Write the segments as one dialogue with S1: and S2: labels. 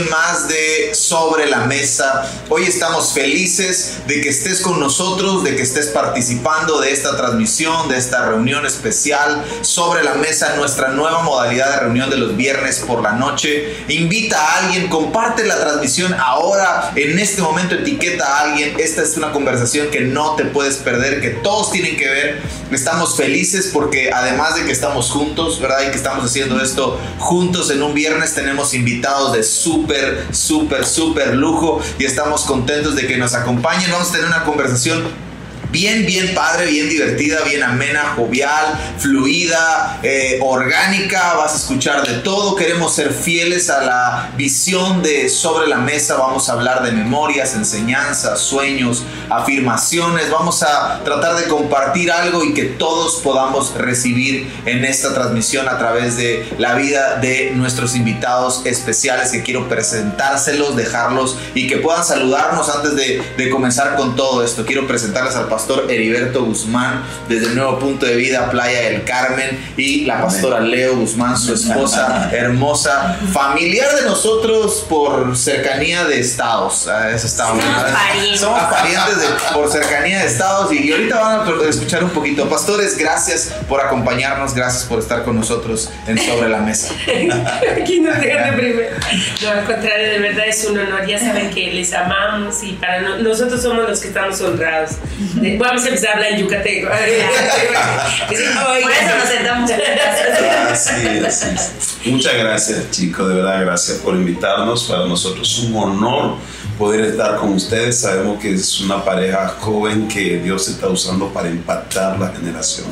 S1: más de Sobre la Mesa. Hoy estamos felices de que estés con nosotros, de que estés participando de esta transmisión, de esta reunión especial Sobre la Mesa, nuestra nueva modalidad de reunión de los viernes por la noche. Invita a alguien, comparte la transmisión ahora, en este momento etiqueta a alguien. Esta es una conversación que no te puedes perder, que todos tienen que ver. Estamos felices porque además de que estamos juntos, ¿verdad? Y que estamos haciendo esto juntos en un viernes, tenemos invitados de súper, súper, súper lujo y estamos contentos de que nos acompañen. Vamos a tener una conversación bien, bien padre, bien divertida, bien amena, jovial, fluida, eh, orgánica. Vas a escuchar de todo. Queremos ser fieles a la visión de sobre la mesa. Vamos a hablar de memorias, enseñanzas, sueños, afirmaciones. Vamos a tratar de compartir algo y que todos podamos recibir en esta transmisión a través de la vida de nuestros invitados especiales que quiero presentárselos, dejarlos y que puedan saludarnos antes de, de comenzar con todo esto. Quiero presentarles al pastor pastor Heriberto Guzmán desde el Nuevo Punto de Vida Playa del Carmen y la pastora Leo Guzmán, su esposa hermosa, familiar de nosotros por cercanía de estados. Ah, eso está
S2: Somos parientes.
S1: Somos parientes de- por cercanía de estados y, y ahorita van a escuchar un poquito. Pastores, gracias por acompañarnos, gracias por estar con nosotros en Sobre la Mesa.
S2: Aquí no dejan de primero. No, al contrario, de verdad es un honor. Ya saben que les amamos y para no- nosotros somos los que estamos honrados. De- vamos a empezar a hablar en yucateco.
S3: Por eso nos sentamos.
S4: Así es, así es. Muchas gracias, chicos, de verdad, gracias por invitarnos. Para nosotros es un honor poder estar con ustedes. Sabemos que es una pareja joven que Dios está usando para impactar la generación.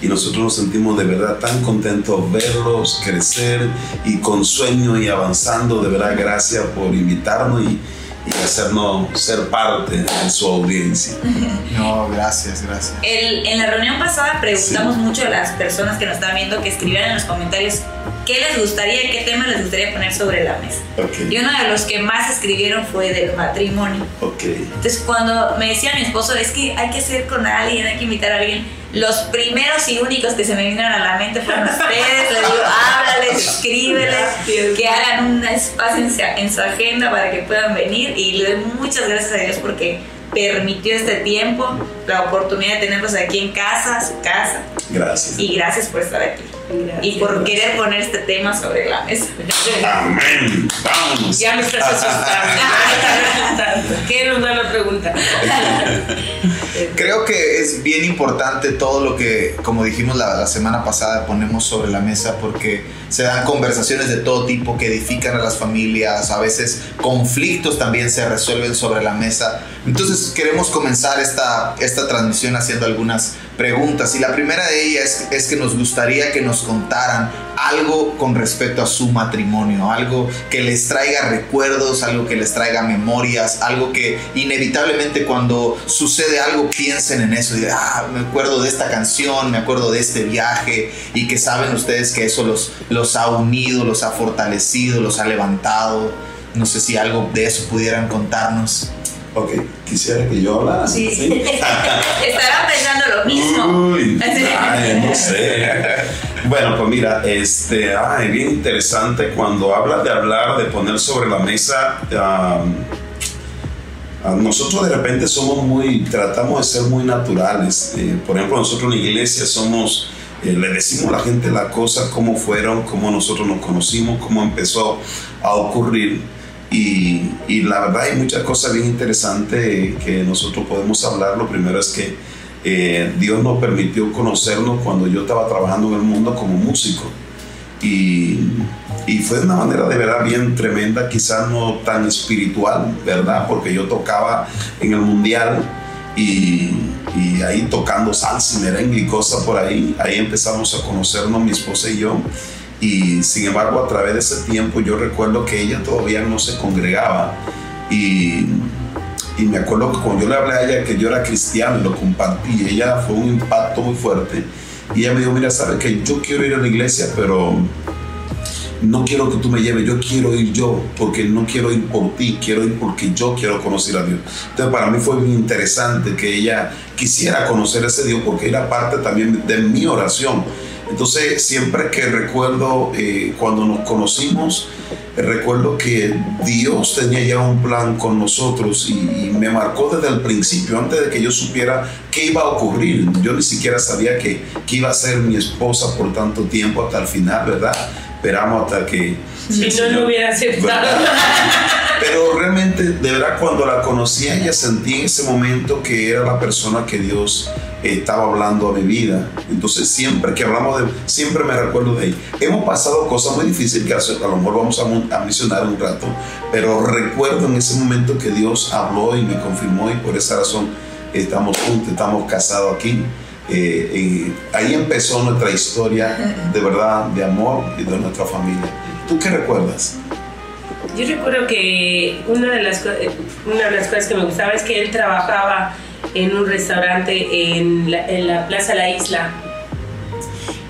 S4: Y nosotros nos sentimos de verdad tan contentos verlos crecer y con sueño y avanzando. De verdad, gracias por invitarnos y, y hacernos ser parte de su audiencia.
S1: No, gracias, gracias.
S3: El- en la reunión pasada preguntamos mucho a las personas que nos estaban viendo que escribieran en los comentarios qué les gustaría y qué tema les gustaría poner sobre la mesa.
S4: Ok,
S3: Y uno de los que más escribieron fue del matrimonio.
S4: ok.
S3: Entonces cuando me decía mi esposo, es que hay que hacer con alguien, hay que invitar a alguien, los primeros y únicos que se me vinieron a la mente fueron ustedes. Les digo, háblales, escríbeles, que hagan un espacio en su, en su agenda para que puedan venir. Y le doy muchas gracias a Dios porque permitió este tiempo, la oportunidad de tenerlos aquí en casa, su casa.
S4: Gracias.
S3: Y gracias por estar aquí. Y por querer poner este tema sobre la mesa.
S4: Amén. Vamos.
S2: Ya me estás asustando. ya me estás asustando. ¿Qué nos da la pregunta?
S1: Creo que es bien importante todo lo que, como dijimos la, semana pasada, ponemos sobre la mesa porque se dan conversaciones de todo tipo que edifican a las familias, a veces conflictos también se resuelven sobre la mesa. Entonces queremos comenzar esta, esta transmisión haciendo algunas preguntas y la primera de ellas es, que nos gustaría que nos contaran algo con respecto a su matrimonio, algo que les traiga recuerdos, algo que les traiga memorias, algo que inevitablemente cuando sucede algo piensen en eso, y, ah, me acuerdo de esta canción, me acuerdo de este viaje y que saben ustedes que eso los, los ha unido, los ha fortalecido, los ha levantado. No sé si algo de eso pudieran contarnos.
S4: Ok, quisiera que yo hablara.
S3: Sí. Estarán pensando lo mismo.
S4: Uy, ay, no sé. Bueno, pues mira, este, ay, bien interesante cuando hablas de hablar, de poner sobre la mesa. ah, nosotros de repente somos muy, tratamos de ser muy naturales. Eh, por ejemplo, nosotros en la iglesia somos, eh, le decimos a la gente las cosas, cómo fueron, cómo nosotros nos conocimos, cómo empezó a ocurrir. Y, y la verdad hay muchas cosas bien interesantes que nosotros podemos hablar. Lo primero es que eh, Dios nos permitió conocernos cuando yo estaba trabajando en el mundo como músico. Y, y fue de una manera de verdad bien tremenda, quizás no tan espiritual, ¿verdad? Porque yo tocaba en el mundial y, y ahí tocando salsa y merengue y cosas por ahí. Ahí empezamos a conocernos mi esposa y yo. Y sin embargo, a través de ese tiempo yo recuerdo que ella todavía no se congregaba. Y, y me acuerdo que cuando yo le hablé a ella que yo era cristiano y lo compartí, ella fue un impacto muy fuerte. Y ella me dijo, mira, sabes que yo quiero ir a la iglesia, pero no quiero que tú me lleves, yo quiero ir yo, porque no quiero ir por ti, quiero ir porque yo quiero conocer a Dios. Entonces para mí fue muy interesante que ella quisiera conocer a ese Dios porque era parte también de mi oración. Entonces, siempre que recuerdo eh, cuando nos conocimos, recuerdo que Dios tenía ya un plan con nosotros y, me marcó desde el principio, antes de que yo supiera qué iba a ocurrir. Yo ni siquiera sabía que, iba a ser mi esposa por tanto tiempo hasta el final, ¿verdad? Esperamos hasta que...
S2: Si no, no hubiera aceptado.
S4: Pero realmente, de verdad, cuando la conocí, ella sentí en ese momento que era la persona que Dios estaba hablando a mi vida. Entonces, siempre que hablamos de siempre me recuerdo de ella. Hemos pasado cosas muy difíciles que a lo mejor vamos a, a mencionar un rato, pero recuerdo en ese momento que Dios habló y me confirmó y por esa razón estamos juntos, estamos casados aquí. Eh, ahí empezó nuestra historia de verdad, de amor y de nuestra familia. ¿Tú qué recuerdas?
S2: Yo recuerdo que una de, las, una de las cosas que me gustaba es que él trabajaba en un restaurante en la, en la Plaza La Isla.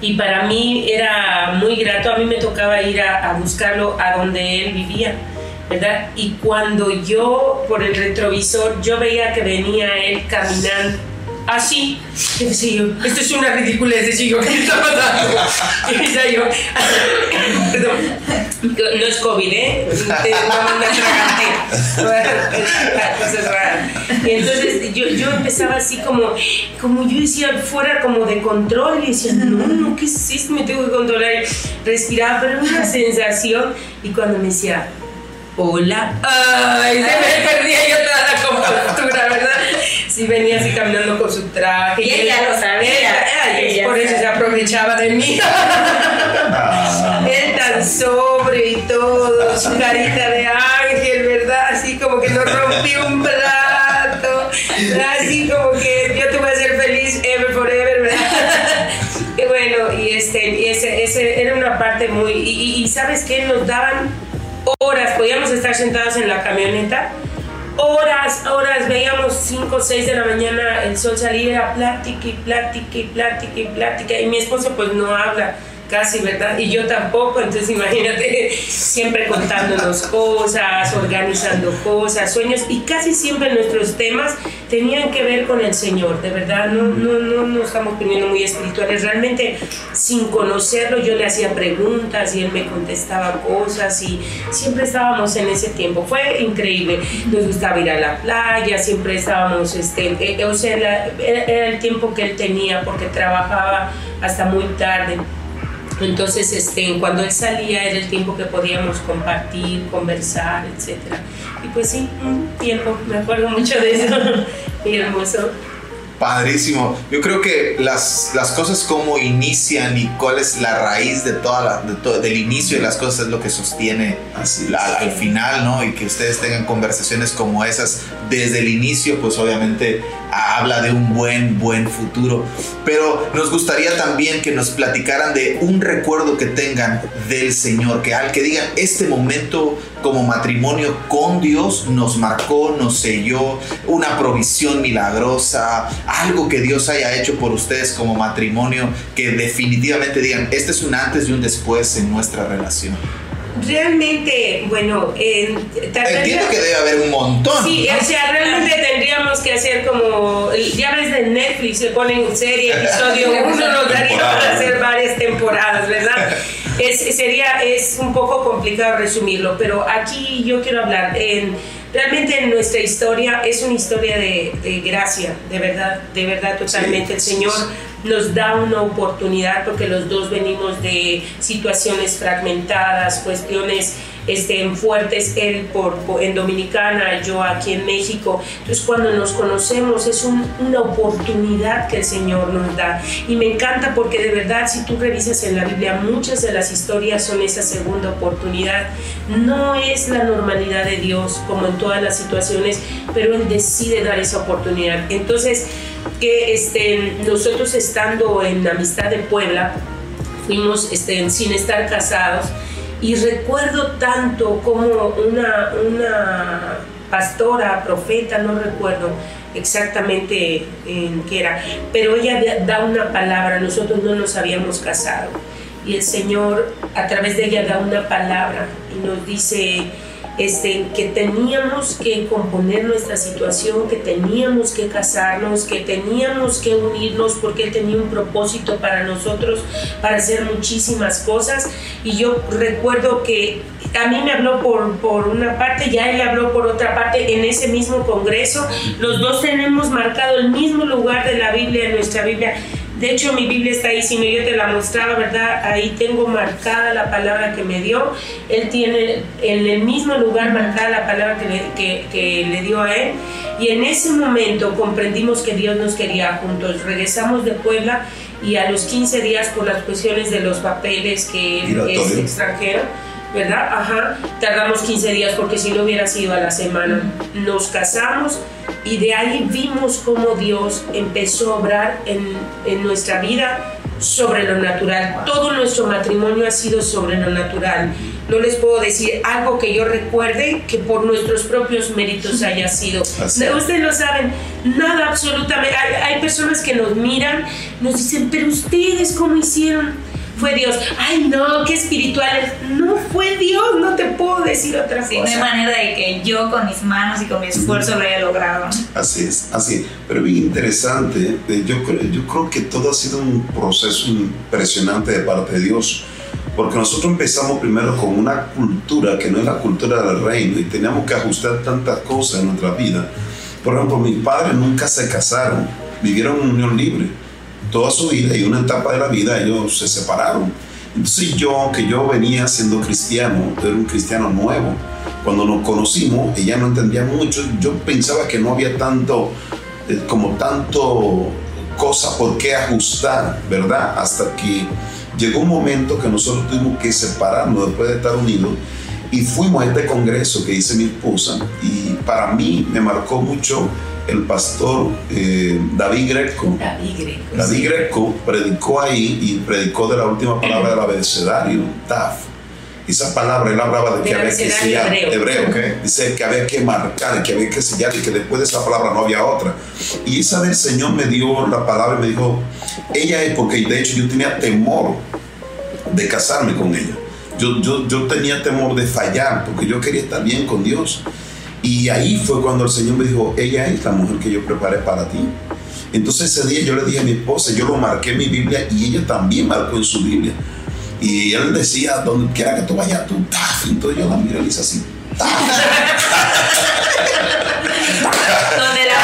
S2: Y para mí era muy grato, a mí me tocaba ir a, a buscarlo a donde él vivía. ¿verdad? Y cuando yo por el retrovisor yo veía que venía él caminando así. Y decía yo, esto es una ridiculez. Decía yo, ¿qué está pasando? Y decía yo, perdón, no es COVID, ¿eh? Cosas raras. Y entonces yo, yo empezaba así como, como yo decía, fuera como de control. Y decía, no, no, ¿qué es esto? Me tengo que controlar. Respiraba, pero una sensación. Y cuando me decía, hola, ay, se me perdía yo toda la compostura, ¿verdad? Sí, venía así caminando con su traje.
S3: Y ella lo sabía.
S2: Ella, por eso se aprovechaba de mí. Ah. Él tan sobre y todo, su carita de ángel, ¿verdad? Así como que nos rompió un plato. Así como que yo te voy a hacer feliz ever forever, ¿verdad? Y bueno, y este, ese, ese era una parte muy. Y, y sabes qué? Nos daban horas, podíamos estar sentados en la camioneta horas, horas, veíamos 5 o 6 de la mañana el sol salir, a plática y plática y plática y plática, y mi esposo pues no habla casi, ¿verdad? Y yo tampoco, entonces imagínate, siempre contándonos cosas, organizando cosas, sueños, y casi siempre nuestros temas tenían que ver con el Señor, de verdad, no, no, no, no estamos poniendo muy espirituales, realmente sin conocerlo yo le hacía preguntas y él me contestaba cosas y siempre estábamos en ese tiempo, fue increíble, nos gustaba ir a la playa, siempre estábamos, este, eh, o sea, era el tiempo que él tenía porque trabajaba hasta muy tarde. Entonces, este, cuando él salía era el tiempo que podíamos compartir, conversar, etc. Y pues sí, un tiempo, me acuerdo mucho de eso, muy hermoso.
S1: Padrísimo. Yo creo que las, las cosas como inician y cuál es la raíz de toda la, de todo, del inicio de las cosas es lo que sostiene al final, ¿no? Y que ustedes tengan conversaciones como esas desde el inicio, pues obviamente habla de un buen, buen futuro. Pero nos gustaría también que nos platicaran de un recuerdo que tengan del Señor, que al que digan, este momento como matrimonio con Dios nos marcó, nos selló, una provisión milagrosa, algo que Dios haya hecho por ustedes como matrimonio, que definitivamente digan, este es un antes y un después en nuestra relación.
S2: Realmente, bueno,
S1: eh, entiendo que debe haber un montón.
S2: Sí, o sea, realmente tendríamos que hacer como, ya ves de Netflix, se ponen serie, episodio uno, nos daría para hacer varias temporadas, ¿verdad? Es, sería, es un poco complicado resumirlo, pero aquí yo quiero hablar en realmente en nuestra historia es una historia de, de, gracia, de verdad, de verdad totalmente. el Señor nos da una oportunidad porque los dos venimos de situaciones fragmentadas, cuestiones este, fuertes, él por, en Dominicana, yo aquí en México. Entonces cuando nos conocemos es una oportunidad que el Señor nos da. Y me encanta porque de verdad si tú revisas en la Biblia, muchas de las historias son esa segunda oportunidad. No es la normalidad de Dios como en todas las situaciones, pero Él decide dar esa oportunidad. Entonces, que este, nosotros estando en Amistad de Puebla, fuimos este, sin estar casados y recuerdo tanto como una, una pastora, profeta, no recuerdo exactamente en qué era, pero ella da una palabra, nosotros no nos habíamos casado. Y el Señor a través de ella da una palabra y nos dice, este, que teníamos que componer nuestra situación, que teníamos que casarnos, que teníamos que unirnos porque Él tenía un propósito para nosotros, para hacer muchísimas cosas. Y yo recuerdo que a mí me habló por, por una parte, ya Él habló por otra parte en ese mismo congreso. Los dos tenemos marcado el mismo lugar de la Biblia, en nuestra Biblia de hecho, mi Biblia está ahí, si no yo te la mostraba, ¿verdad? Ahí tengo marcada la palabra que me dio. Él tiene en el mismo lugar marcada la palabra que le, que, le dio a él. Y en ese momento comprendimos que Dios nos quería juntos. Regresamos de Puebla y a los 15 días por las cuestiones de los papeles que él es extranjero, ¿verdad? Ajá, tardamos 15 días porque si no hubiera sido a la semana. Nos casamos y de ahí vimos cómo Dios empezó a obrar en, en nuestra vida sobre lo natural. Todo nuestro matrimonio ha sido sobre lo natural. No les puedo decir algo que yo recuerde que por nuestros propios méritos haya sido. Ustedes lo saben, nada absolutamente. Hay, hay personas que nos miran, nos dicen, pero ustedes cómo hicieron fue Dios. Ay, no, qué espiritual. No fue Dios, no te puedo decir otra cosa.
S3: no hay manera de que yo con mis manos y con mi esfuerzo lo haya logrado.
S4: Así es, así es. Pero bien interesante, eh, yo, yo creo que todo ha sido un proceso impresionante de parte de Dios. Porque nosotros empezamos primero con una cultura que no es la cultura del reino y teníamos que ajustar tantas cosas en nuestra vida. Por ejemplo, mis padres nunca se casaron, vivieron en unión libre toda su vida y una etapa de la vida ellos se separaron. Entonces yo, que yo venía siendo cristiano, era un cristiano nuevo, cuando nos conocimos, ella no entendía mucho, yo pensaba que no había tanto, eh, como tanto cosa por qué ajustar, ¿verdad? Hasta que llegó un momento que nosotros tuvimos que separarnos después de estar unidos y fuimos a este congreso que hice mi esposa y para mí me marcó mucho el pastor eh, David Greco. David Greco. predicó ahí y predicó de la última palabra del abecedario, Taf. Esa palabra él hablaba de que había que sellar, hebreo, dice que había que marcar, que había que sellar y que después de esa palabra no había otra. Y esa vez el Señor me dio la palabra y me dijo, ella es porque de hecho yo tenía temor de casarme con ella. Yo, yo, yo tenía temor de fallar porque yo quería estar bien con Dios. Y ahí fue cuando el Señor me dijo, ella es la mujer que yo preparé para ti. Entonces ese día yo le dije a mi esposa, yo lo marqué en mi Biblia y ella también marcó en su Biblia. Y él decía, donde quiera que tú vayas, tú, taf. Entonces yo la miré y le hice así, Donde la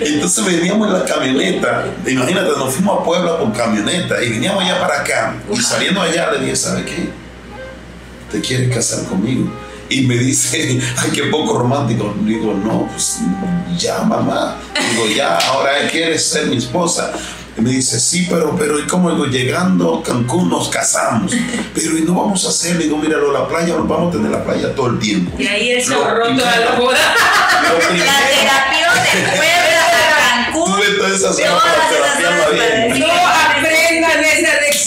S4: Entonces veníamos en la camioneta, imagínate, nos fuimos a Puebla con camioneta y veníamos allá para acá. Y saliendo allá le dije, ¿sabe qué? ¿Te quieres casar conmigo? Y me dice, ay, qué poco romántico. Digo, no, pues ya, mamá. Digo, ya, ahora quieres ser mi esposa. Y me dice, sí, pero, pero, ¿y cómo? Digo, llegando a Cancún nos casamos. Pero, ¿y no vamos a hacer? Digo, míralo, la playa, nos vamos a tener la playa todo el tiempo.
S2: Y ahí él se ahorró toda la boda.
S3: La terapia de Puebla a Cancún. Tuve todas esas
S2: cosas para bien. No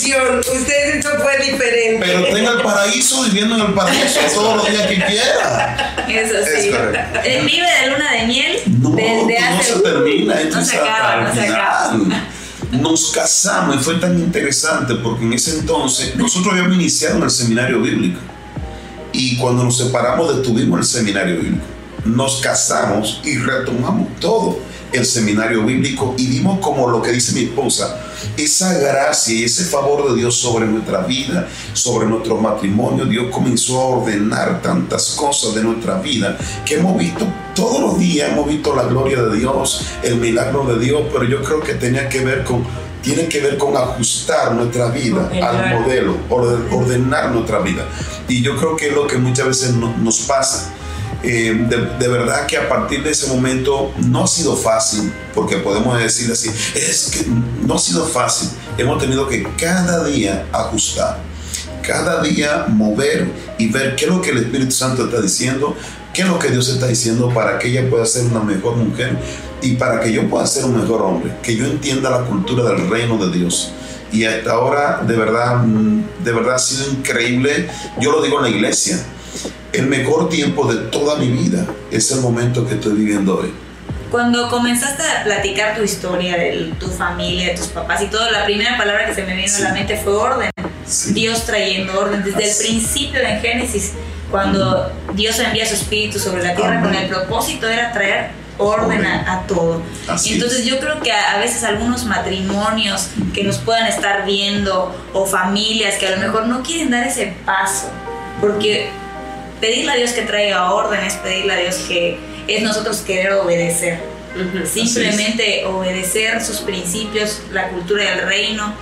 S2: esa lección. Ustedes no fue diferente.
S4: Pero tenga el paraíso viviendo en el paraíso todos los días que quiera.
S3: Eso sí. Es Vive de luna de miel.
S4: No, desde hace, no se termina.
S3: No se acaba, no se acaba
S4: nos casamos y fue tan interesante porque en ese entonces nosotros habíamos iniciado en el seminario bíblico y cuando nos separamos detuvimos el seminario bíblico. Nos casamos y retomamos todo el seminario bíblico y vimos como lo que dice mi esposa, esa gracia y ese favor de Dios sobre nuestra vida, sobre nuestro matrimonio, Dios comenzó a ordenar tantas cosas de nuestra vida que hemos visto todos los días, hemos visto la gloria de Dios, el milagro de Dios, pero yo creo que tenía que ver con tiene que ver con ajustar nuestra vida al modelo, ordenar nuestra vida. Y yo creo que es lo que muchas veces nos pasa eh, de, verdad que a partir de ese momento no ha sido fácil, porque podemos decir así, es que no ha sido fácil. Hemos tenido que cada día ajustar, cada día mover y ver qué es lo que el Espíritu Santo está diciendo, qué es lo que Dios está diciendo para que ella pueda ser una mejor mujer y para que yo pueda ser un mejor hombre, que yo entienda la cultura del reino de Dios y hasta ahora de verdad de verdad ha sido increíble yo lo digo en la iglesia el mejor tiempo de toda mi vida es el momento que estoy viviendo hoy.
S3: Cuando comenzaste a platicar tu historia de tu familia, de tus papás y todo, la primera palabra que se me vino a la mente fue orden.
S4: Sí.
S3: Dios trayendo orden. Desde el
S4: Así.
S3: principio en Génesis, cuando Dios envía su espíritu sobre la tierra,
S4: Amén.
S3: con el propósito era traer orden a, a todo.
S4: Así
S3: entonces
S4: es.
S3: yo creo que a, a veces algunos matrimonios que nos puedan estar viendo o familias que a lo mejor no quieren dar ese paso, porque pedirle a Dios que traiga orden es pedirle a Dios que es nosotros querer obedecer. Simplemente obedecer sus principios, la cultura del reino.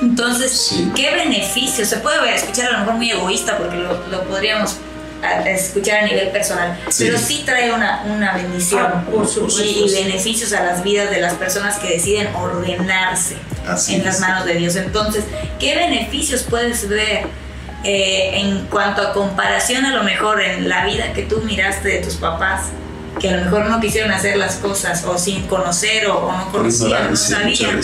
S3: Entonces,
S4: Sí.
S3: ¿qué beneficios? Se puede ver- escuchar a lo mejor muy egoísta porque lo, lo podríamos a- escuchar a nivel personal,
S4: Sí.
S3: pero sí trae una, una bendición
S2: Ah, por supuesto,
S3: y, beneficios a las vidas de las personas que deciden ordenarse
S4: Así
S3: en
S4: es.
S3: las manos de Dios. Entonces, ¿qué beneficios puedes ver eh, en cuanto a comparación a lo mejor en la vida que tú miraste de tus papás? que a lo mejor no quisieron hacer las cosas o sin conocer o, o no conocían, no sabían,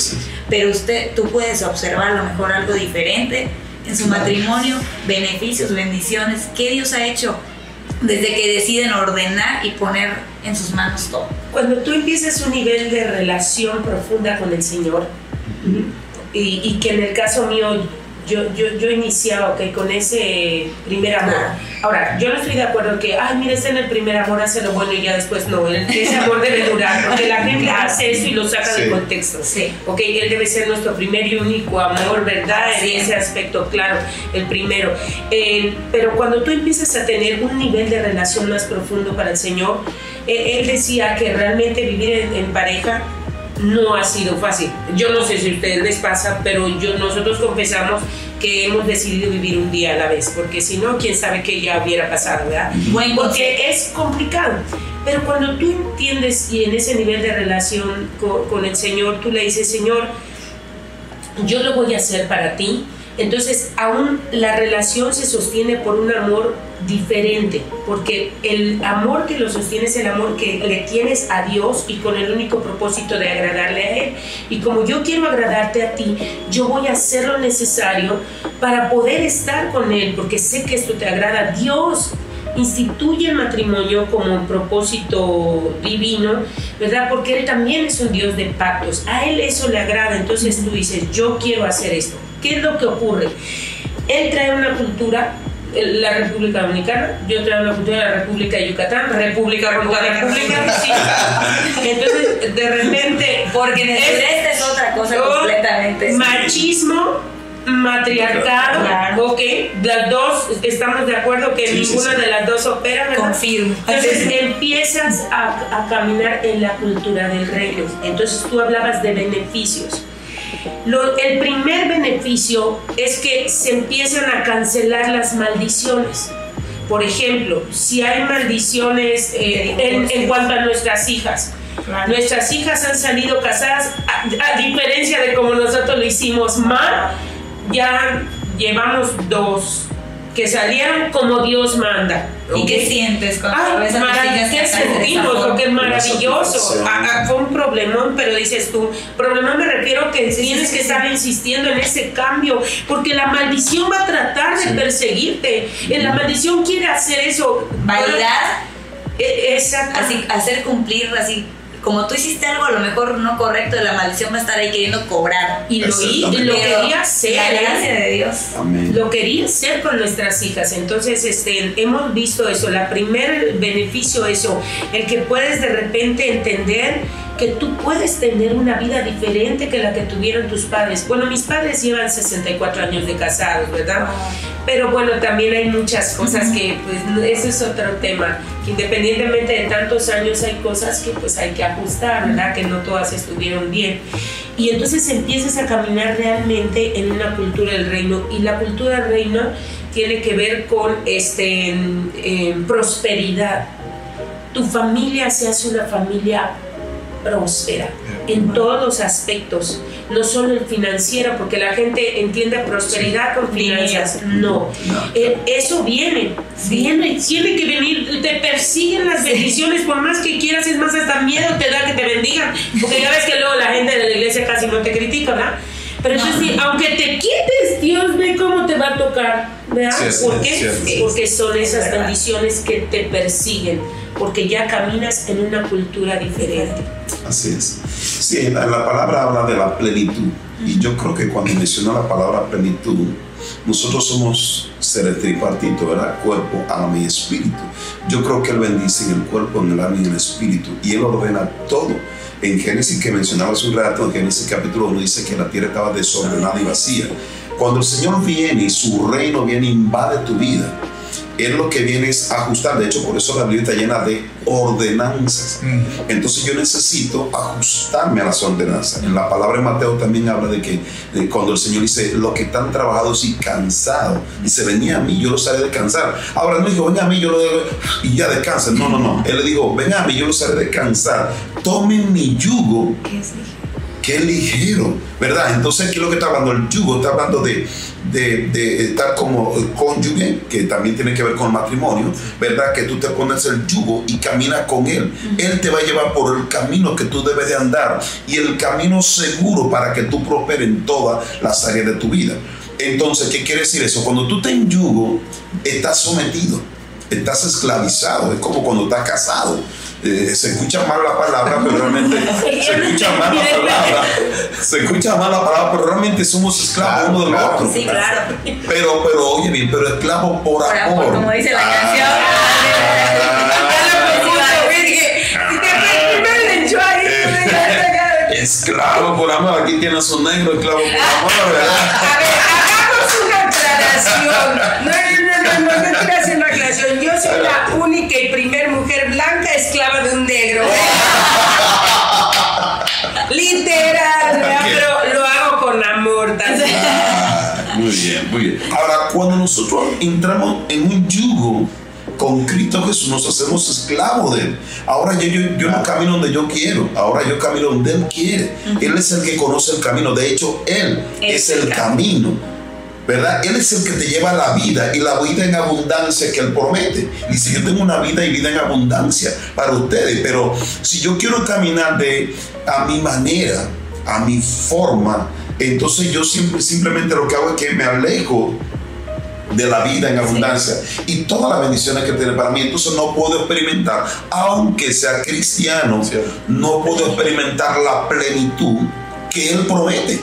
S3: pero usted, tú puedes observar a lo mejor algo diferente en su
S4: Claro.
S3: matrimonio, beneficios, bendiciones, que Dios ha hecho desde que deciden ordenar y poner en sus manos todo.
S2: Cuando tú empiezas un nivel de relación profunda con el Señor, y, y que en el caso mío yo, yo, yo iniciaba okay, con ese primer amor. Ahora, yo no estoy de acuerdo que, ay, mira, está en el primer amor, hace lo bueno y ya después no. El- Ese amor debe durar, porque la gente hace eso y lo saca
S1: Sí.
S2: de contexto.
S3: Sí.
S2: Ok, él debe ser nuestro primer y único amor, ¿verdad? En
S3: Así es.
S2: ese aspecto, claro, el primero. Eh, pero cuando tú empiezas a tener un nivel de relación más profundo para el Señor, eh, él decía que realmente vivir en, en pareja no ha sido fácil. Yo no sé si a ustedes les pasa, pero yo, nosotros confesamos que hemos decidido vivir un día a la vez, porque si no, quién sabe qué ya hubiera pasado, ¿verdad?
S3: Buen consejo.
S2: Porque es complicado. Pero cuando tú entiendes y en ese nivel de relación con, con el Señor, tú le dices, Señor, yo lo voy a hacer para ti. Entonces, aún la relación se sostiene por un amor diferente, porque el amor que lo sostiene es el amor que le tienes a Dios y con el único propósito de agradarle a Él. Y como yo quiero agradarte a ti, yo voy a hacer lo necesario para poder estar con Él, porque sé que esto te agrada. Dios instituye el matrimonio como un propósito divino, ¿verdad? Porque Él también es un Dios de pactos. A Él eso le agrada. Entonces tú dices, yo quiero hacer esto. ¿Qué es lo que ocurre? Él trae una cultura, la República Dominicana, yo traigo una cultura de la República de Yucatán, República, República, República, sí. Entonces, de repente,
S3: Porque en el
S2: es-
S3: sureste es otra cosa completamente.
S2: machismo, matriarcado,
S3: Claro.
S2: ok, las dos estamos de acuerdo que
S4: sí,
S2: ninguna
S4: sí.
S2: de las dos opera, ¿verdad?
S3: Confirmo.
S2: Entonces empiezas a, a caminar en la cultura del reino. Entonces tú hablabas de beneficios. Lo- el primer beneficio es que se empiezan a cancelar las maldiciones. Por ejemplo, si hay maldiciones eh, en, en cuanto a nuestras hijas. Nuestras hijas han salido casadas, a, a diferencia de como nosotros lo hicimos mal, ya llevamos dos que salieron como Dios manda.
S3: ¿Y qué sientes cuando
S2: Ay,
S3: ves a
S2: ¿qué sentimos? Porque es maravilloso. Ah, ah, fue un problemón, pero dices tú, problema me refiero que tienes que estar insistiendo en ese cambio, porque la maldición va a tratar de
S4: Sí.
S2: perseguirte. La maldición quiere hacer eso.
S3: Validar,
S2: Eh, Exacto.
S3: así, hacer cumplir, así. Como tú hiciste algo a lo mejor no correcto, la maldición va a estar ahí queriendo cobrar.
S2: y lo, y lo quería hacer.
S3: La
S2: ¿eh?
S3: gracia de Dios.
S4: Amén.
S2: lo quería hacer con nuestras hijas. Entonces, este, hemos visto eso. La primer beneficio eso, el que puedes de repente entender que tú puedes tener una vida diferente que la que tuvieron tus padres. Bueno, mis padres llevan 64 años de casados, ¿verdad? Pero bueno, también hay muchas cosas que, pues, ese es otro tema, que independientemente de tantos años hay cosas que pues hay que ajustar, ¿verdad? Que no todas estuvieron bien. Y entonces empiezas a caminar realmente en una cultura del reino. Y la cultura del reino tiene que ver con este, en- en prosperidad. Tu familia se hace una familia próspera en todos los aspectos, no solo el financiero, porque la gente entiende prosperidad con finanzas. No. Eh, eso viene, viene, tiene que venir, te persiguen las bendiciones, por más que quieras, es más, hasta miedo te da que te bendigan, porque ya ves que luego la gente de la iglesia casi no te critica, ¿verdad? Pero entonces, sí, aunque te quites, Dios ve cómo te va a tocar, ¿verdad?
S1: Sí,
S2: ¿Por qué?
S1: cierto.
S2: Porque son esas bendiciones que te persiguen, porque ya caminas en una cultura diferente.
S4: Así es. Sí, la, la palabra habla de la plenitud. Y yo creo que cuando mencionó la palabra plenitud, nosotros somos seres tripartitos, ¿verdad? Cuerpo, alma y espíritu. Yo creo que Él bendice en el cuerpo, en el alma y en el espíritu. Y Él ordena todo. En Génesis, que mencionaba hace un rato, en Génesis capítulo 1 dice que la tierra estaba desordenada y vacía. Cuando el Señor viene y su reino viene invade tu vida, él lo que viene es ajustar. De hecho, por eso la Biblia está llena de ordenanzas. Entonces yo necesito ajustarme a las ordenanzas. En la palabra de Mateo también habla de que cuando el Señor dice, los que están trabajados y cansados, dice, venía a mí, yo los haré descansar. Ahora no dijo, venga a mí, yo lo y ya descansen. No, no, no. Él le dijo, venga a mí, yo los haré descansar. Tomen mi yugo. Qué ligero, ¿verdad? Entonces, ¿qué es lo que está hablando? El yugo está hablando de, de, estar como cónyuge, que también tiene que ver con matrimonio, ¿verdad? Que tú te pones el yugo y caminas con él. Él te va a llevar por el camino que tú debes de andar y el camino seguro para que tú prosperes en todas las áreas de tu vida. Entonces, ¿qué quiere decir eso? Cuando tú te en yugo, estás sometido, estás esclavizado, es como cuando estás casado eh, se escucha mal la palabra, pero realmente se escucha mal la palabra, se escucha mal la palabra, pero realmente somos esclavos uno del otro.
S3: Sí, claro.
S4: Pero, pero, oye bien, pero esclavos por, por amor.
S3: Como dice la
S4: ah.
S3: canción.
S4: Esclavo por amor, aquí tienes un negro, esclavo por amor, ¿verdad?
S2: A ver, hagamos una aclaración. No, aclaración. Yo soy la única y primer mujer blanca esclava de un negro. Literal, pero lo hago con amor también.
S4: Ah, muy bien, muy bien. Ahora, cuando nosotros entramos en un yugo con Cristo Jesús, nos hacemos esclavos de Él. Ahora yo, yo, no camino donde yo quiero, ahora yo camino donde Él quiere. Él es el que conoce el camino. De hecho, Él es, el camino. ¿Verdad? Él es el que te lleva a la vida y la vida en abundancia que Él promete. Y si yo tengo una vida y vida en abundancia para ustedes, pero si yo quiero caminar de a mi manera, a mi forma, entonces yo siempre, simplemente lo que hago es que me alejo de la vida en abundancia y todas las bendiciones que tiene para mí. Entonces no puedo experimentar, aunque sea cristiano, no puedo experimentar la plenitud que Él promete.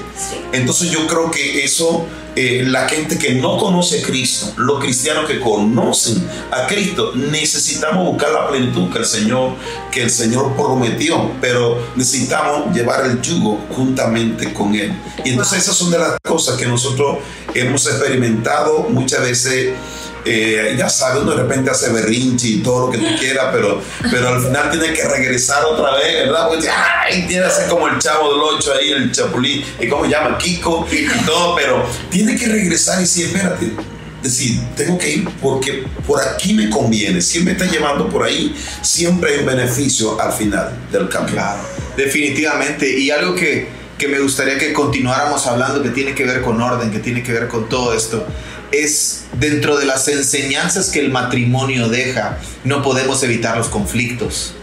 S4: Entonces yo creo que eso eh, la gente que no conoce a Cristo, los cristianos que conocen a Cristo, necesitamos buscar la plenitud que el Señor, que el Señor prometió, pero necesitamos llevar el yugo juntamente con Él. Y entonces esas son de las cosas que nosotros hemos experimentado muchas veces eh, ya sabes, uno de repente hace berrinche y todo lo que tú quieras, pero, pero al final tiene que regresar otra vez, ¿verdad? Pues, ay, tiene que ser como el chavo del 8 ahí, el chapulín, y cómo llama, Kiko y todo, pero tiene que regresar y decir, espérate, decir, tengo que ir porque por aquí me conviene, si me está llevando por ahí, siempre hay un beneficio al final del camino.
S1: Claro, definitivamente, y algo que, que me gustaría que continuáramos hablando que tiene que ver con orden, que tiene que ver con todo esto, es dentro de las enseñanzas que el matrimonio deja, no podemos evitar los conflictos.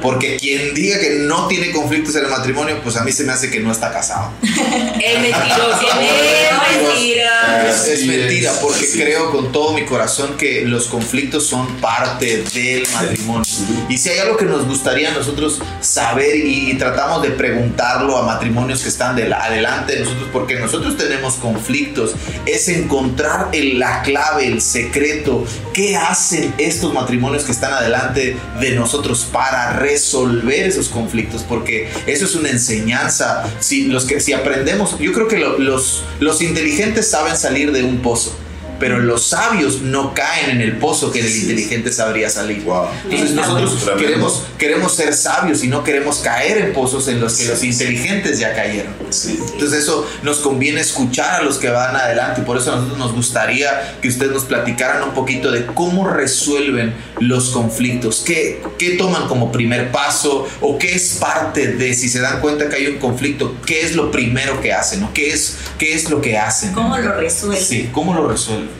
S1: Porque quien diga que no tiene conflictos en el matrimonio, pues a mí se me hace que no está casado.
S2: es mentiroso, es mentira.
S1: Es, mentira, porque creo con todo mi corazón que los conflictos son parte del matrimonio. Y si hay algo que nos gustaría nosotros saber y, tratamos de preguntarlo a matrimonios que están de adelante de nosotros, porque nosotros tenemos conflictos, es encontrar la clave, el secreto, qué hacen estos matrimonios que están adelante de nosotros para resolver esos conflictos, porque eso es una enseñanza. Si, los que, si aprendemos, yo creo que los, los inteligentes saben salir de un pozo pero los sabios no caen en el pozo que el inteligente sabría salir. Entonces nosotros queremos, queremos ser sabios y no queremos caer en pozos en los que los inteligentes ya cayeron. Entonces eso nos conviene escuchar a los que van adelante y por eso a nosotros nos gustaría que ustedes nos platicaran un poquito de cómo resuelven los conflictos, qué, qué toman como primer paso o qué es parte de, si se dan cuenta que hay un conflicto, qué es lo primero que hacen o qué es, qué es lo que hacen.
S3: ¿Cómo lo resuelven?
S1: Sí, ¿cómo lo resuelven?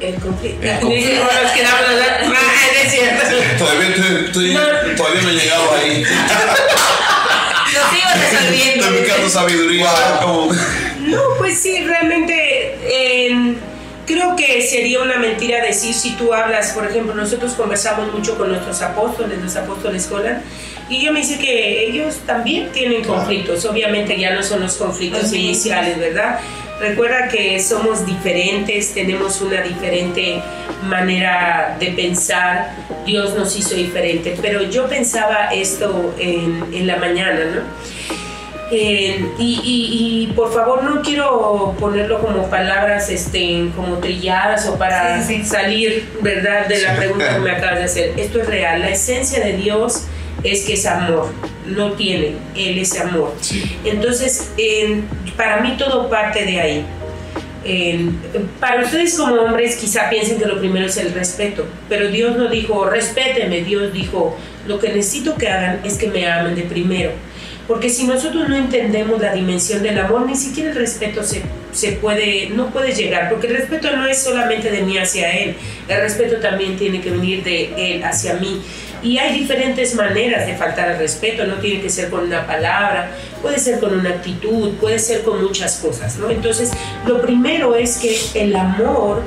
S3: El conflicto.
S2: El conflicto. nos quedamos ah, es cierto.
S4: Todavía, estoy, todavía no he llegado ahí.
S3: Lo sigo resolviendo.
S4: Estoy buscando sabiduría.
S2: No, pues sí, realmente creo que sería una mentira decir si tú hablas, por ejemplo, nosotros conversamos mucho con nuestros apóstoles, los apóstoles Holland, y yo me dice que ellos también tienen conflictos, obviamente ya no son los conflictos iniciales, ¿verdad? Recuerda que somos diferentes, tenemos una diferente manera de pensar, Dios nos hizo diferente, pero yo pensaba esto en, en la mañana, ¿no? Eh, y, por favor no quiero ponerlo como palabras este, como trilladas o para salir verdad de la pregunta que me acabas de hacer. Esto es real. La esencia de Dios es que es amor. No tiene. Él es amor. Entonces, para mí todo parte de ahí. para ustedes como hombres quizá piensen que lo primero es el respeto, pero Dios no dijo respéteme, Dios dijo lo que necesito que hagan es que me amen de primero. Porque si nosotros no entendemos la dimensión del amor, ni siquiera el respeto se, se, puede, no puede llegar, porque el respeto no es solamente de mí hacia él, el respeto también tiene que venir de él hacia mí. Y hay diferentes maneras de faltar al respeto, no tiene que ser con una palabra, puede ser con una actitud, puede ser con muchas cosas, ¿no? Entonces, lo primero es que el amor,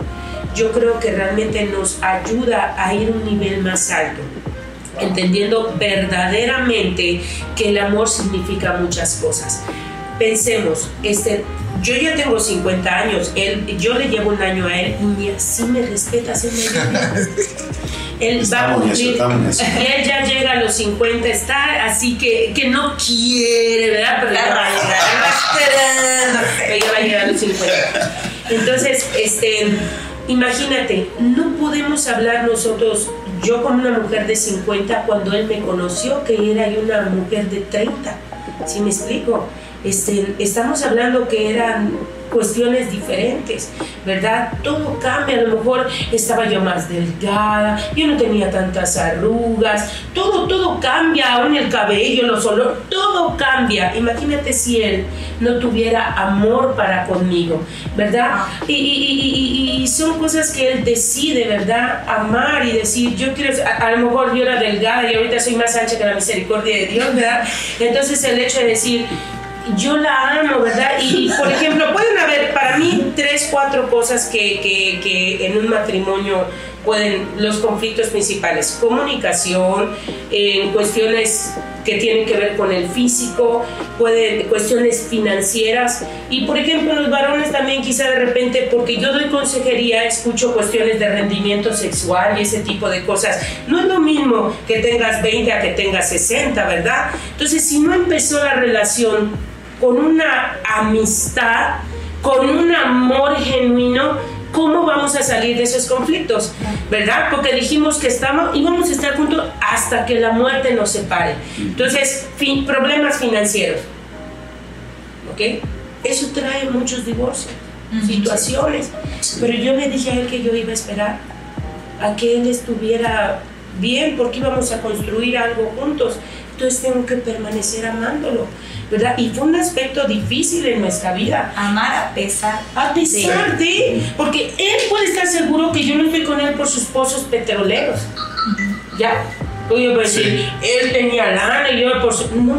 S2: yo creo que realmente nos ayuda a ir a un nivel más alto entendiendo verdaderamente que el amor significa muchas cosas. Pensemos, este, yo ya tengo 50 años, él, yo le llevo un año a él y así me respeta, se Él va a cumplir, él ya llega a los 50, está así que, que no quiere, ¿verdad? Pero ya va a llegar, va a llegar a los 50. Entonces, este, imagínate, no podemos hablar nosotros yo como una mujer de 50 cuando él me conoció que era una mujer de 30. ¿Sí me explico? Este, estamos hablando que eran cuestiones diferentes, ¿verdad? Todo cambia, a lo mejor estaba yo más delgada, yo no tenía tantas arrugas, todo, todo cambia, aún el cabello, los olores, todo cambia. Imagínate si él no tuviera amor para conmigo, ¿verdad? Ah. Y, y, y, son cosas que él decide, ¿verdad? Amar y decir, yo quiero, a, a, lo mejor yo era delgada y ahorita soy más ancha que la misericordia de Dios, ¿verdad? Entonces el hecho de decir, yo la amo, ¿verdad? Y, por ejemplo, pueden haber para mí tres, cuatro cosas que, que, que en un matrimonio pueden, los conflictos principales, comunicación, en cuestiones que tienen que ver con el físico, pueden, cuestiones financieras y por ejemplo los varones también quizá de repente, porque yo doy consejería, escucho cuestiones de rendimiento sexual y ese tipo de cosas. No es lo mismo que tengas 20 a que tengas 60, ¿verdad? Entonces si no empezó la relación con una amistad, con un amor genuino, ¿cómo vamos a salir de esos conflictos? ¿Verdad? Porque dijimos que estamos, íbamos a estar juntos hasta que la muerte nos separe. Entonces, problemas financieros. ¿Ok? Eso trae muchos divorcios, situaciones. Pero yo le dije a él que yo iba a esperar a que él estuviera bien porque íbamos a construir algo juntos. Entonces tengo que permanecer amándolo. ¿verdad? Y fue un aspecto difícil en nuestra vida.
S3: Amar a pesar.
S2: A pesar de, porque él puede estar seguro que yo no estoy con él por sus pozos petroleros. Ya, yo puedo decir, él tenía lana y yo por su... No,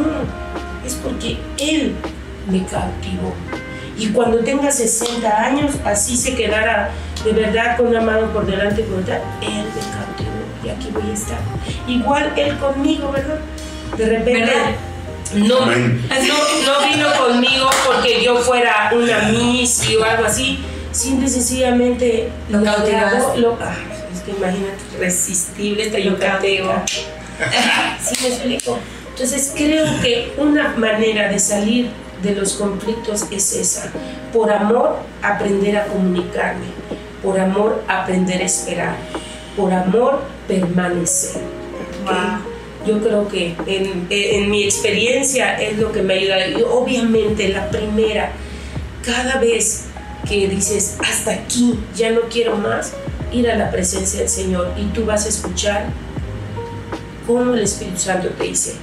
S2: es porque él me cautivó. Y cuando tenga 60 años, así se quedará de verdad con una mano por delante y por detrás, él me cautivó y aquí voy a estar. Igual él conmigo, ¿verdad? De repente... No, no, no, vino conmigo porque yo fuera una miss o algo así. Simple y sencillamente
S3: lo cautivaste.
S2: Lo, ah, es que imagínate, irresistible esta yucateca. ¿Sí me explico? Entonces creo que una manera de salir de los conflictos es esa. Por amor, aprender a comunicarme. Por amor, aprender a esperar. Por amor, permanecer. Yo creo que en, mi experiencia es lo que me ayuda. Y obviamente la primera, cada vez que dices, hasta aquí, ya no quiero más, ir a la presencia del Señor y tú vas a escuchar cómo el Espíritu Santo te dice,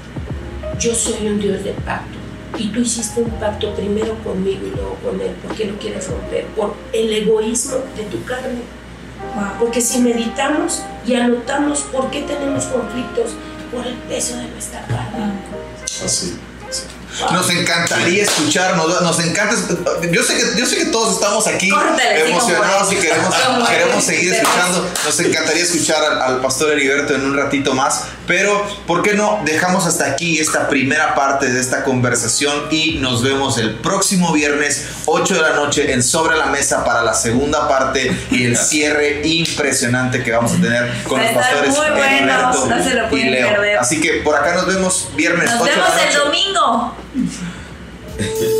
S2: yo soy un Dios de pacto. Y tú hiciste un pacto primero conmigo y luego con Él. ¿Por qué lo quieres romper? Por el egoísmo de tu carne. Porque si meditamos y anotamos por qué tenemos conflictos, por el peso de nuestra carne.
S4: Así,
S1: Nos encantaría escuchar, nos, nos encanta. Yo sé, que, yo sé que todos estamos aquí
S3: Córtale,
S1: emocionados y queremos, queremos seguir escuchando. Nos encantaría escuchar al, al pastor Heriberto en un ratito más. Pero, ¿por qué no dejamos hasta aquí esta primera parte de esta conversación y nos vemos el próximo viernes, 8 de la noche, en Sobre la Mesa para la segunda parte y el cierre impresionante que vamos a tener con los pastores Heriberto
S3: no
S1: y Leo. Así que por acá nos vemos viernes
S3: Nos
S1: 8 de la
S3: vemos
S1: noche.
S3: el domingo. Isso.